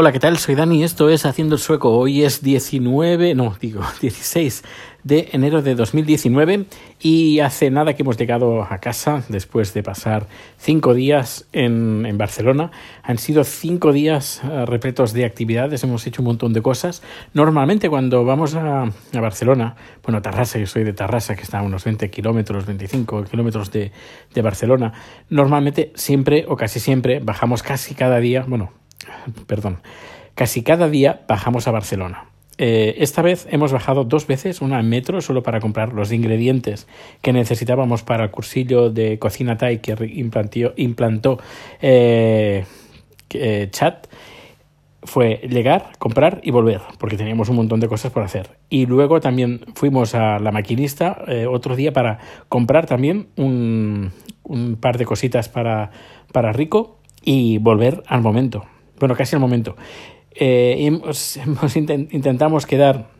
Hola, ¿qué tal? Soy Dani, esto es Haciendo el Sueco. Hoy es 19, no, digo 16 de enero de 2019 y hace nada que hemos llegado a casa después de pasar cinco días en, Barcelona. Han sido cinco días uh, repletos de actividades, hemos hecho un montón de cosas. Normalmente cuando vamos a, a Barcelona, bueno, Tarrasa, yo soy de Tarrasa, que está a unos 20 kilómetros, 25 kilómetros de Barcelona, normalmente siempre o casi siempre bajamos casi cada día, bueno, perdón, casi cada día bajamos a Barcelona. Eh, esta vez hemos bajado dos veces, una en metro, solo para comprar los ingredientes que necesitábamos para el cursillo de cocina Thai que implantó, eh, eh, Chat. Fue llegar, comprar y volver, porque teníamos un montón de cosas por hacer. Y luego también fuimos a la maquinista eh, otro día para comprar también un, par de cositas para Rico y volver al momento bueno, casi al momento. Eh, hemos, hemos intent, intentamos quedar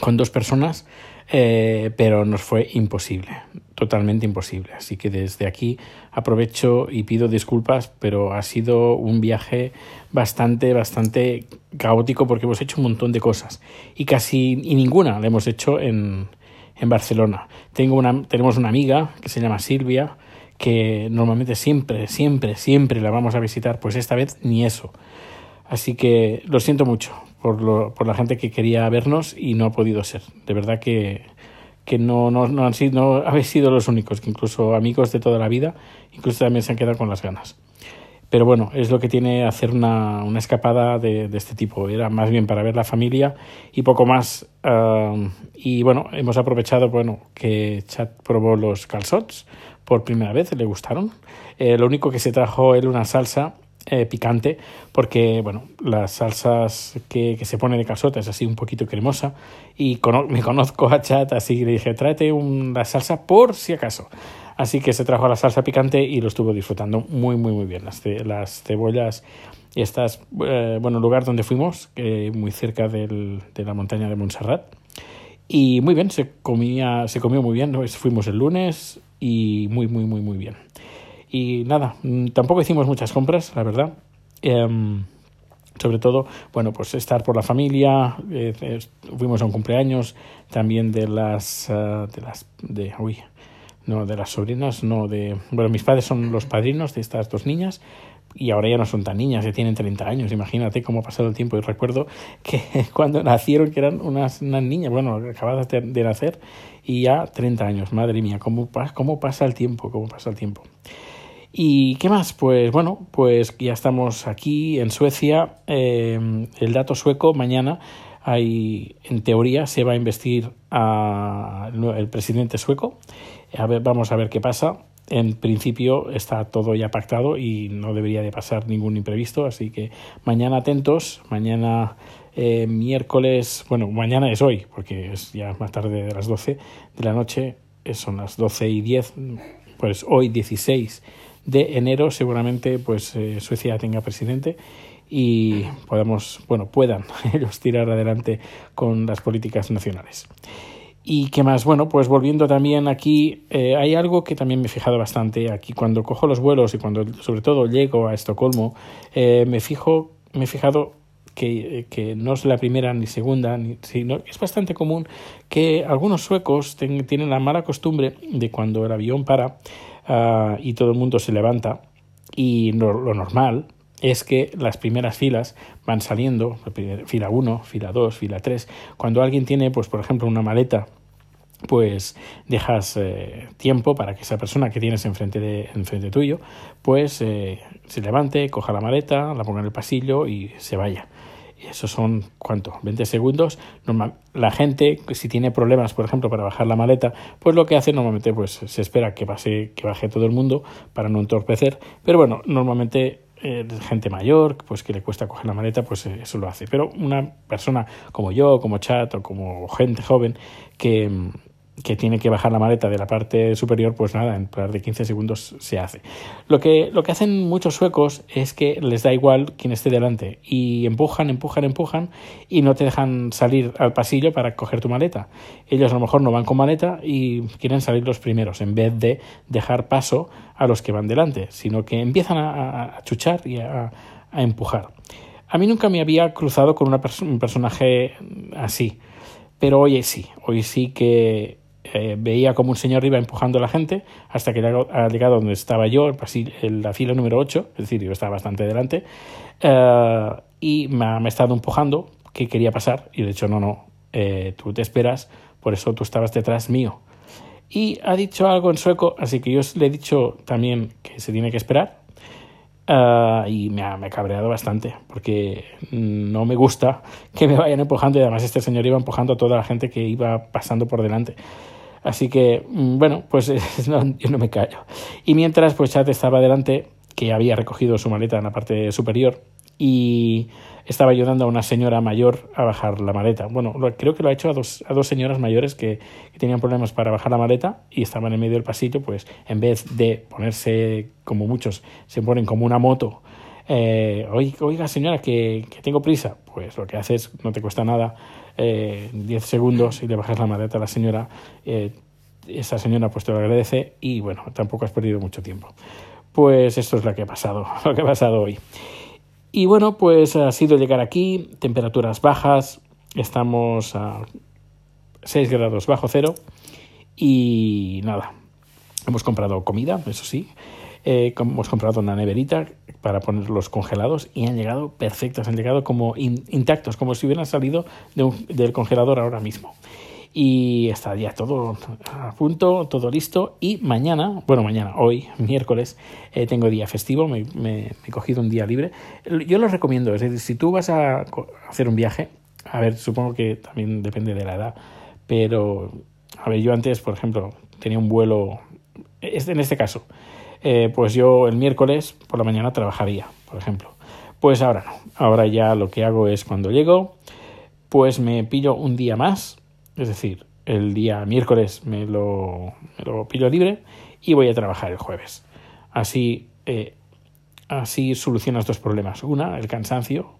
con dos personas, eh, pero nos fue imposible, totalmente imposible. Así que desde aquí aprovecho y pido disculpas, pero ha sido un viaje bastante, bastante caótico porque hemos hecho un montón de cosas y casi y ninguna la hemos hecho en, en Barcelona. Tengo una, tenemos una amiga que se llama Silvia, que normalmente siempre, siempre, siempre la vamos a visitar, pues esta vez ni eso. Así que lo siento mucho por, lo, por la gente que quería vernos y no ha podido ser. De verdad que, que no, no, no, han sido, no habéis sido los únicos, que incluso amigos de toda la vida, incluso también se han quedado con las ganas. Pero bueno, es lo que tiene hacer una, una escapada de, de, este tipo. Era más bien para ver la familia y poco más. Y bueno, hemos aprovechado bueno, que Chat probó los calzots por primera vez, le gustaron. Eh, lo único que se trajo él una salsa eh, picante porque bueno las salsas que, que se pone de calzota es así un poquito cremosa y me conozco a Chat así que le dije tráete un, la salsa por si acaso así que se trajo la salsa picante y lo estuvo disfrutando muy muy muy bien las, las cebollas y estas eh, bueno lugar donde fuimos eh, muy cerca del, de la montaña de Montserrat y muy bien se comía se comió muy bien ¿no? fuimos el lunes y muy muy muy muy bien y nada, mm, tampoco hicimos muchas compras, la verdad. Eh, sobre todo, bueno, pues estar por la familia, eh, fuimos a un cumpleaños también de las, uh, de las, de, uy, no, de las sobrinas, no, de, bueno, mis padres son los padrinos de estas dos niñas y ahora ya no son tan niñas, ya tienen 30 años, imagínate cómo ha pasado el tiempo. Y recuerdo que cuando nacieron, que eran unas, unas niñas, bueno, acabadas de, de, nacer, y ya 30 años, madre mía, cómo, cómo pasa el tiempo, cómo pasa el tiempo. ¿Y qué más? Pues bueno, pues ya estamos aquí en Suecia. Eh, el dato sueco mañana hay, en teoría, se va a investir a el presidente sueco. A ver, vamos a ver qué pasa. En principio está todo ya pactado y no debería de pasar ningún imprevisto, así que mañana atentos, mañana eh, miércoles, bueno, mañana es hoy, porque es ya más tarde de las 12 de la noche, son las 12 y 10, pues hoy 16 de enero seguramente pues eh, Suecia tenga presidente y podamos, bueno, puedan ellos tirar adelante con las políticas nacionales. ¿Y qué más? Bueno, pues volviendo también aquí, eh, hay algo que también me he fijado bastante aquí cuando cojo los vuelos y cuando sobre todo llego a Estocolmo, eh, me fijo, me he fijado que, que, no es la primera ni segunda, ni, sino es bastante común que algunos suecos ten, tienen la mala costumbre de cuando el avión para, uh, y todo el mundo se levanta y lo, lo, normal es que las primeras filas van saliendo, fila 1, fila 2, fila 3. Cuando alguien tiene, pues por ejemplo, una maleta, pues dejas eh, tiempo para que esa persona que tienes enfrente, de, enfrente tuyo, pues eh, se levante, coja la maleta, la ponga en el pasillo y se vaya eso son, ¿cuánto? 20 segundos. Normal, la gente, si tiene problemas, por ejemplo, para bajar la maleta, pues lo que hace normalmente, pues se espera que, pase, que baje todo el mundo para no entorpecer. Pero bueno, normalmente eh, gente mayor, pues que le cuesta coger la maleta, pues eh, eso lo hace. Pero una persona como yo, como Chat o como gente joven que que tiene que bajar la maleta de la parte superior, pues nada, en plan de 15 segundos se hace. Lo que, lo que hacen muchos suecos es que les da igual quien esté delante y empujan, empujan, empujan y no te dejan salir al pasillo para coger tu maleta. Ellos a lo mejor no van con maleta y quieren salir los primeros en vez de dejar paso a los que van delante, sino que empiezan a, chuchar y a, empujar. A mí nunca me había cruzado con una un personaje así, pero hoy sí, hoy sí que eh, veía como un señor iba empujando a la gente hasta que ha llegado donde estaba yo, en la fila número 8, es decir, yo estaba bastante delante, eh, y me ha, estado empujando, que quería pasar, y de hecho, no, no, eh, tú te esperas, por eso tú estabas detrás mío. Y ha dicho algo en sueco, así que yo le he dicho también que se tiene que esperar, y me ha, me ha, cabreado bastante porque no me gusta que me vayan empujando y además este señor iba empujando a toda la gente que iba pasando por delante. Así que, mm, bueno, pues yo no me callo. Y mientras, pues Chad estaba delante, que había recogido su maleta en la parte superior y estaba ayudando a una señora mayor a bajar la maleta. Bueno, creo que lo ha hecho a dos, a dos señoras mayores que, tenían problemas para bajar la maleta y estaban en medio del pasillo, pues en vez de ponerse como muchos se ponen como una moto. Eh, oiga, señora, que tengo prisa. Pues lo que haces no te cuesta nada eh, 10 segundos y le bajas la maleta a la señora, eh, esa señora pues te lo agradece y bueno, tampoco has perdido mucho tiempo. Pues esto es lo que ha pasado, lo que ha pasado hoy. Y bueno, pues ha sido llegar aquí, temperaturas bajas, estamos a 6 grados bajo cero y nada, hemos comprado comida, eso sí, eh, hemos comprado una neverita para ponerlos congelados y han llegado perfectos, han llegado como intactos, como si hubieran salido del congelador ahora mismo. Y está ya todo a punto, todo listo. Y mañana, bueno, mañana, hoy, miércoles, eh, tengo día festivo, me, he cogido un día libre. Yo lo recomiendo, es decir, si tú vas a hacer un viaje, a ver, supongo que también depende de la edad, pero, a ver, yo antes, por ejemplo, tenía un vuelo, en este caso, eh, pues yo el miércoles por la mañana trabajaría, por ejemplo. Pues ahora no. Ahora ya lo que hago es cuando llego, pues me pillo un día más, es decir, el día miércoles me lo, pillo libre y voy a trabajar el jueves. Así, eh, así solucionas dos problemas. Una, el cansancio,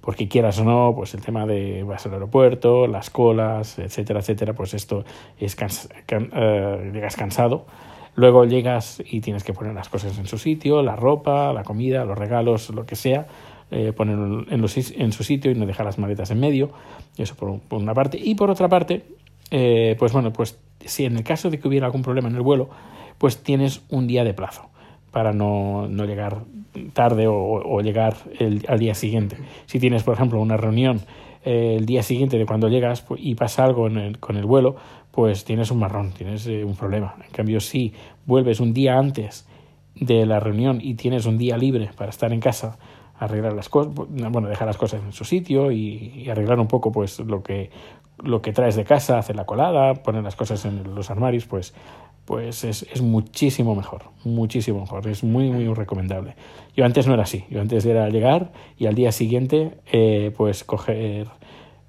porque quieras o no, pues el tema de vas al aeropuerto, las colas, etcétera, etcétera, pues esto es eh, llegas cansado Luego llegas y tienes que poner las cosas en su sitio, la ropa, la comida, los regalos, lo que sea, eh, ponerlo en, en, su sitio y no dejar las maletas en medio. Eso por, una parte. Y por otra parte, eh, pues bueno, pues si en el caso de que hubiera algún problema en el vuelo, pues tienes un día de plazo para no, no llegar tarde o, llegar el, al día siguiente. Si tienes, por ejemplo, una reunión eh, el día siguiente de cuando llegas y pasa algo con el vuelo, pues tienes un marrón, tienes eh, un problema. En cambio, si vuelves un día antes de la reunión y tienes un día libre para estar en casa, arreglar las cosas, bueno, dejar las cosas en su sitio y, arreglar un poco pues lo que lo que traes de casa, hacer la colada, poner las cosas en los armarios, pues pues es, es, muchísimo mejor, muchísimo mejor, es muy, muy recomendable. Yo antes no era así, yo antes era llegar y al día siguiente eh, pues coger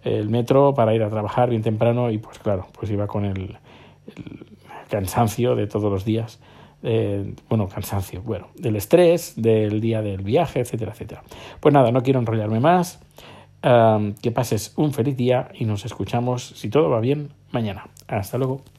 el metro para ir a trabajar bien temprano y pues claro, pues iba con el, cansancio de todos los días, eh, bueno, cansancio, bueno, del estrés, del día del viaje, etcétera, etcétera. Pues nada, no quiero enrollarme más, que pases un feliz día y nos escuchamos, si todo va bien, mañana. Hasta luego.